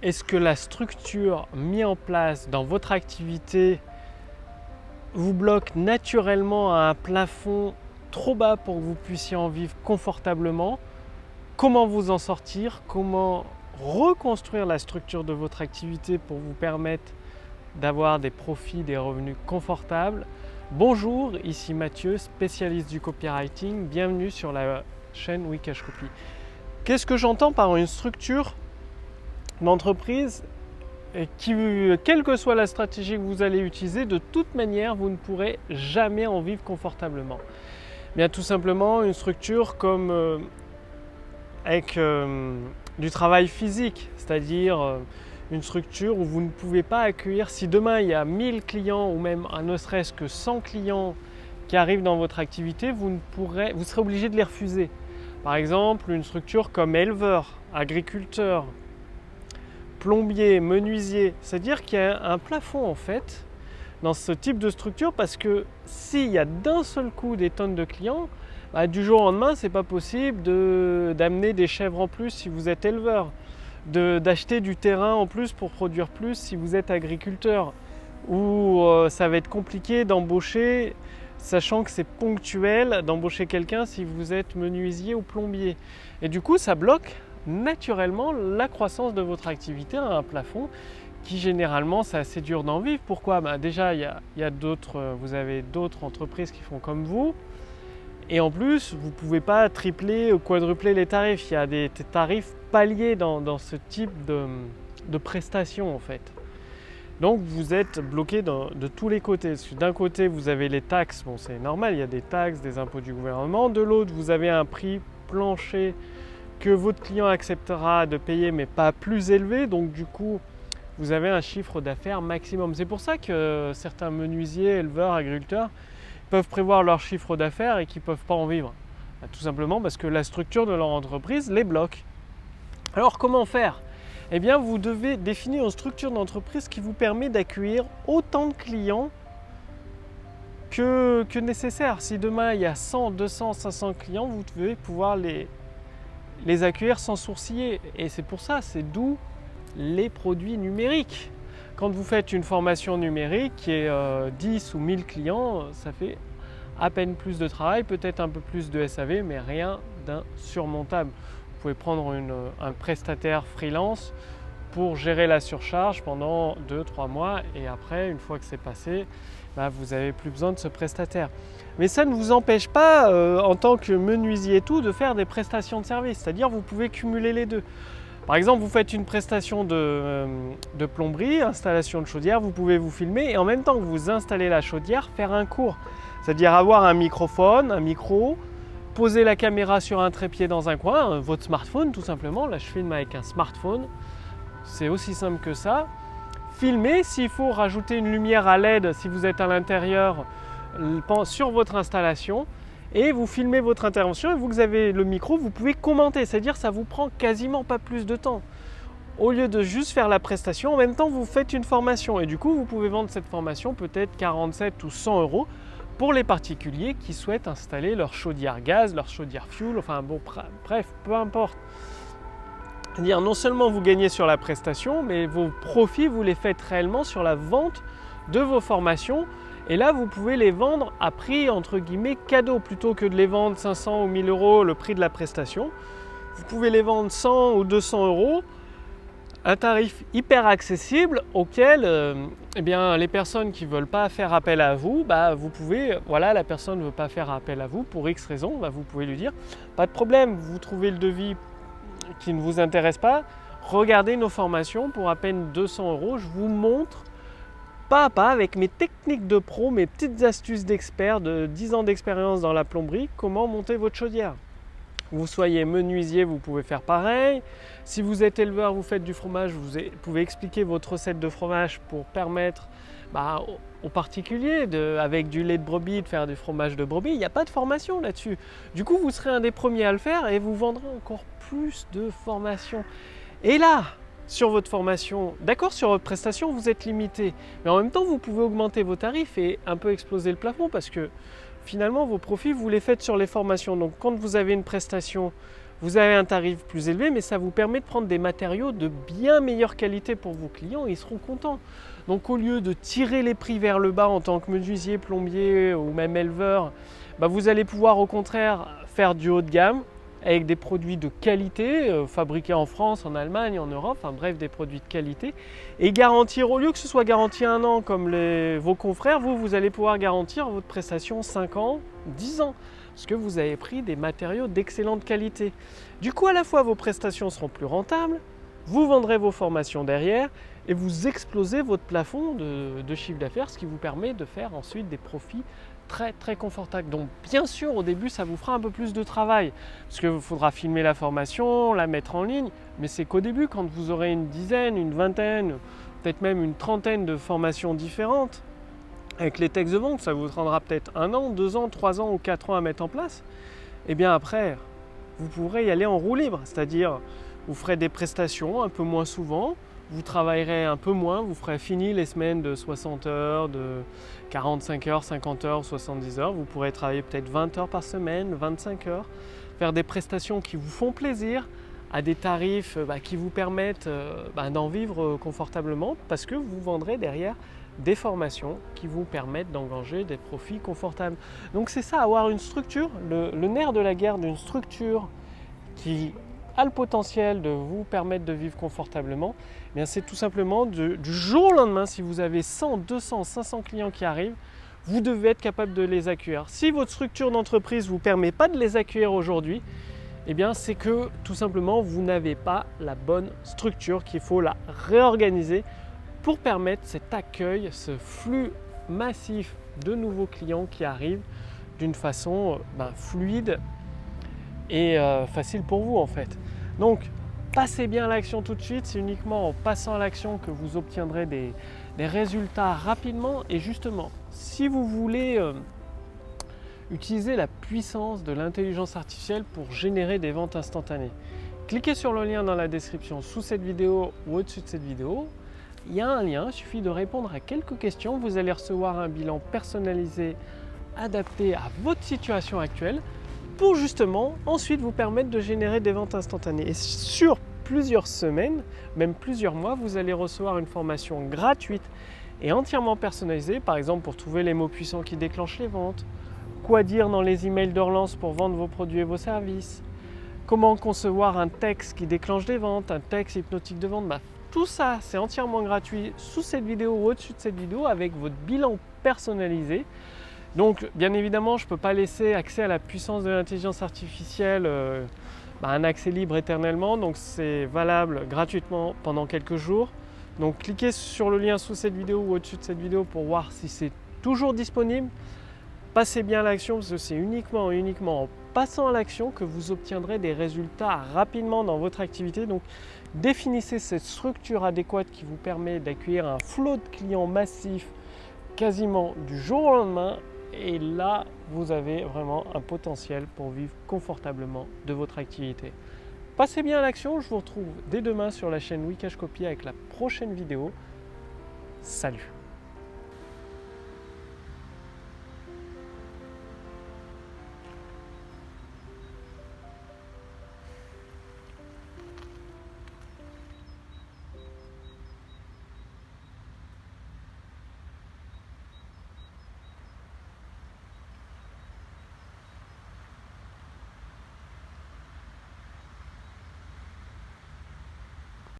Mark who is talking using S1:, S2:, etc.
S1: est-ce que la structure mise en place dans votre activité vous bloque naturellement à un plafond trop bas pour que vous puissiez en vivre confortablement? Comment vous en sortir? Comment reconstruire la structure de votre activité pour vous permettre d'avoir des profits, des revenus confortables? Bonjour, ici Mathieu, spécialiste du copywriting. Bienvenue sur la chaîne Wikash Copy. Qu'est-ce que j'entends par une structure d'entreprise qui, quelle que soit la stratégie que vous allez utiliser, de toute manière, vous ne pourrez jamais en vivre confortablement. Bien tout simplement une structure comme euh, avec euh, du travail physique, c'est-à-dire euh, une structure où vous ne pouvez pas accueillir, si demain il y a 1000 clients ou même ne serait-ce que 100 clients qui arrivent dans votre activité, vous, ne pourrez, vous serez obligé de les refuser. Par exemple, une structure comme éleveur, agriculteur, plombier, menuisier. C'est-à-dire qu'il y a un plafond en fait dans ce type de structure parce que s'il y a d'un seul coup des tonnes de clients, bah, du jour au lendemain, c'est pas possible d'amener des chèvres en plus si vous êtes éleveur, d'acheter du terrain en plus pour produire plus si vous êtes agriculteur, ou euh, ça va être compliqué d'embaucher, sachant que c'est ponctuel, d'embaucher quelqu'un si vous êtes menuisier ou plombier. Et du coup, ça bloque naturellement la croissance de votre activité à un plafond qui généralement c'est assez dur d'en vivre. Pourquoi? Bah, Déjà, il y a, d'autres, euh, vous avez d'autres entreprises qui font comme vous. Et en plus, vous ne pouvez pas tripler ou quadrupler les tarifs. Il y a des tarifs paliers dans, ce type de, prestations en fait. Donc vous êtes bloqué de tous les côtés. D'un côté, vous avez les taxes, bon c'est normal, il y a des taxes, des impôts du gouvernement. De l'autre, vous avez un prix plancher que votre client acceptera de payer mais pas plus élevé. Donc du coup, vous avez un chiffre d'affaires maximum. C'est pour ça que certains menuisiers, éleveurs, agriculteurs peuvent prévoir leur chiffre d'affaires et qu'ils ne peuvent pas en vivre. Bah, tout simplement parce que la structure de leur entreprise les bloque. Alors comment faire? Eh bien, vous devez définir une structure d'entreprise qui vous permet d'accueillir autant de clients que, que, nécessaire. Si demain il y a 100, 200, 500 clients, vous devez pouvoir les, les accueillir sans sourciller. Et c'est pour ça, c'est d'où les produits numériques. Quand vous faites une formation numérique et 10 ou 1000 clients, ça fait à peine plus de travail, peut-être un peu plus de SAV, mais rien d'insurmontable. Vous pouvez prendre un prestataire freelance pour gérer la surcharge pendant 2-3 mois et après, une fois que c'est passé, bah, vous n'avez plus besoin de ce prestataire. Mais ça ne vous empêche pas, euh, en tant que menuisier et tout, de faire des prestations de service. C'est-à-dire vous pouvez cumuler les deux. Par exemple, vous faites une prestation de, euh, de, plomberie, installation de chaudière, vous pouvez vous filmer et en même temps que vous installez la chaudière, faire un cours. C'est-à-dire avoir un microphone, un micro, poser la caméra sur un trépied dans un coin, euh, votre smartphone tout simplement. Là, je filme avec un smartphone. C'est aussi simple que ça filmer. S'il faut rajouter une lumière à LED si vous êtes à l'intérieur sur votre installation et vous filmez votre intervention et vous avez le micro, vous pouvez commenter, c'est-à-dire ça vous prend quasiment pas plus de temps. Au lieu de juste faire la prestation, en même temps vous faites une formation et du coup vous pouvez vendre cette formation peut-être 47 ou 100 euros pour les particuliers qui souhaitent installer leur chaudière gaz, leur chaudière fuel, enfin bon bref, peu importe dire non seulement vous gagnez sur la prestation, mais vos profits, vous les faites réellement sur la vente de vos formations. Et là, vous pouvez les vendre à prix entre guillemets cadeau plutôt que de les vendre 500 ou 1000 euros le prix de la prestation. Vous pouvez les vendre 100 ou 200 euros, un tarif hyper accessible auquel euh, eh bien, les personnes qui ne veulent pas faire appel à vous, bah, vous pouvez, voilà, la personne ne veut pas faire appel à vous pour X raison, bah, vous pouvez lui dire, pas de problème, vous trouvez le devis qui ne vous intéresse pas, regardez nos formations pour à peine 200 euros. Je vous montre pas à pas avec mes techniques de pro, mes petites astuces d'expert de 10 ans d'expérience dans la plomberie, comment monter votre chaudière. Vous soyez menuisier, vous pouvez faire pareil. Si vous êtes éleveur, vous faites du fromage, vous pouvez expliquer votre recette de fromage pour permettre bah, aux particuliers avec du lait de brebis de faire du fromage de brebis. Il n'y a pas de formation là-dessus. Du coup, vous serez un des premiers à le faire et vous vendrez encore plus de formation. Et là, sur votre formation, d'accord, sur votre prestation, vous êtes limité. Mais en même temps, vous pouvez augmenter vos tarifs et un peu exploser le plafond parce que finalement, vos profits, vous les faites sur les formations. Donc, quand vous avez une prestation vous avez un tarif plus élevé, mais ça vous permet de prendre des matériaux de bien meilleure qualité pour vos clients ils seront contents. Donc au lieu de tirer les prix vers le bas en tant que menuisier, plombier ou même éleveur, bah, vous allez pouvoir au contraire faire du haut de gamme avec des produits de qualité, euh, fabriqués en France, en Allemagne, en Europe, enfin bref, des produits de qualité, et garantir, au lieu que ce soit garanti un an comme vos confrères, vous, vous allez pouvoir garantir votre prestation 5 ans, 10 ans parce que vous avez pris des matériaux d'excellente qualité. Du coup, à la fois vos prestations seront plus rentables, vous vendrez vos formations derrière et vous explosez votre plafond de, chiffre d'affaires, ce qui vous permet de faire ensuite des profits très très confortables. Donc bien sûr au début ça vous fera un peu plus de travail parce qu'il faudra filmer la formation, la mettre en ligne, mais c'est qu'au début quand vous aurez une dizaine, une vingtaine, peut-être même une trentaine de formations différentes, avec les textes de vente, ça vous prendra peut-être un an, deux ans, trois ans ou quatre ans à mettre en place. Et eh bien après, vous pourrez y aller en roue libre, c'est-à-dire vous ferez des prestations un peu moins souvent, vous travaillerez un peu moins, vous ferez fini les semaines de 60 heures, de 45 heures, 50 heures, 70 heures. Vous pourrez travailler peut-être 20 heures par semaine, 25 heures, faire des prestations qui vous font plaisir à des tarifs bah, qui vous permettent euh, bah, d'en vivre confortablement parce que vous vendrez derrière des formations qui vous permettent d'engager des profits confortables. Donc c'est ça, avoir une structure, le, nerf de la guerre d'une structure qui le potentiel de vous permettre de vivre confortablement, eh c'est tout simplement du jour au lendemain, si vous avez 100, 200, 500 clients qui arrivent, vous devez être capable de les accueillir. Si votre structure d'entreprise ne vous permet pas de les accueillir aujourd'hui, eh c'est que tout simplement vous n'avez pas la bonne structure, qu'il faut la réorganiser pour permettre cet accueil, ce flux massif de nouveaux clients qui arrivent d'une façon euh, ben, fluide et euh, facile pour vous en fait. Donc passez bien à l'action tout de suite, c'est uniquement en passant à l'action que vous obtiendrez des, résultats rapidement. Et justement si vous voulez euh, utiliser la puissance de l'intelligence artificielle pour générer des ventes instantanées, cliquez sur le lien dans la description sous cette vidéo ou au-dessus de cette vidéo. Il y a un lien, il suffit de répondre à quelques questions. Vous allez recevoir un bilan personnalisé adapté à votre situation actuelle pour justement ensuite vous permettre de générer des ventes instantanées. Et sur plusieurs semaines, même plusieurs mois, vous allez recevoir une formation gratuite et entièrement personnalisée, par exemple pour trouver les mots puissants qui déclenchent les ventes, quoi dire dans les emails de relance pour vendre vos produits et vos services, comment concevoir un texte qui déclenche des ventes, un texte hypnotique de vente, bah, tout ça, c'est entièrement gratuit sous cette vidéo ou au-dessus de cette vidéo avec votre bilan personnalisé. Donc, bien évidemment, je ne peux pas laisser accès à la puissance de l'intelligence artificielle, euh, bah, un accès libre éternellement. Donc, c'est valable gratuitement pendant quelques jours. Donc, cliquez sur le lien sous cette vidéo ou au-dessus de cette vidéo pour voir si c'est toujours disponible. Passez bien à l'action parce que c'est uniquement, uniquement en passant à l'action que vous obtiendrez des résultats rapidement dans votre activité. Donc, Définissez cette structure adéquate qui vous permet d'accueillir un flot de clients massif quasiment du jour au lendemain. Et là, vous avez vraiment un potentiel pour vivre confortablement de votre activité. Passez bien à l'action, je vous retrouve dès demain sur la chaîne Wikash Copy avec la prochaine vidéo. Salut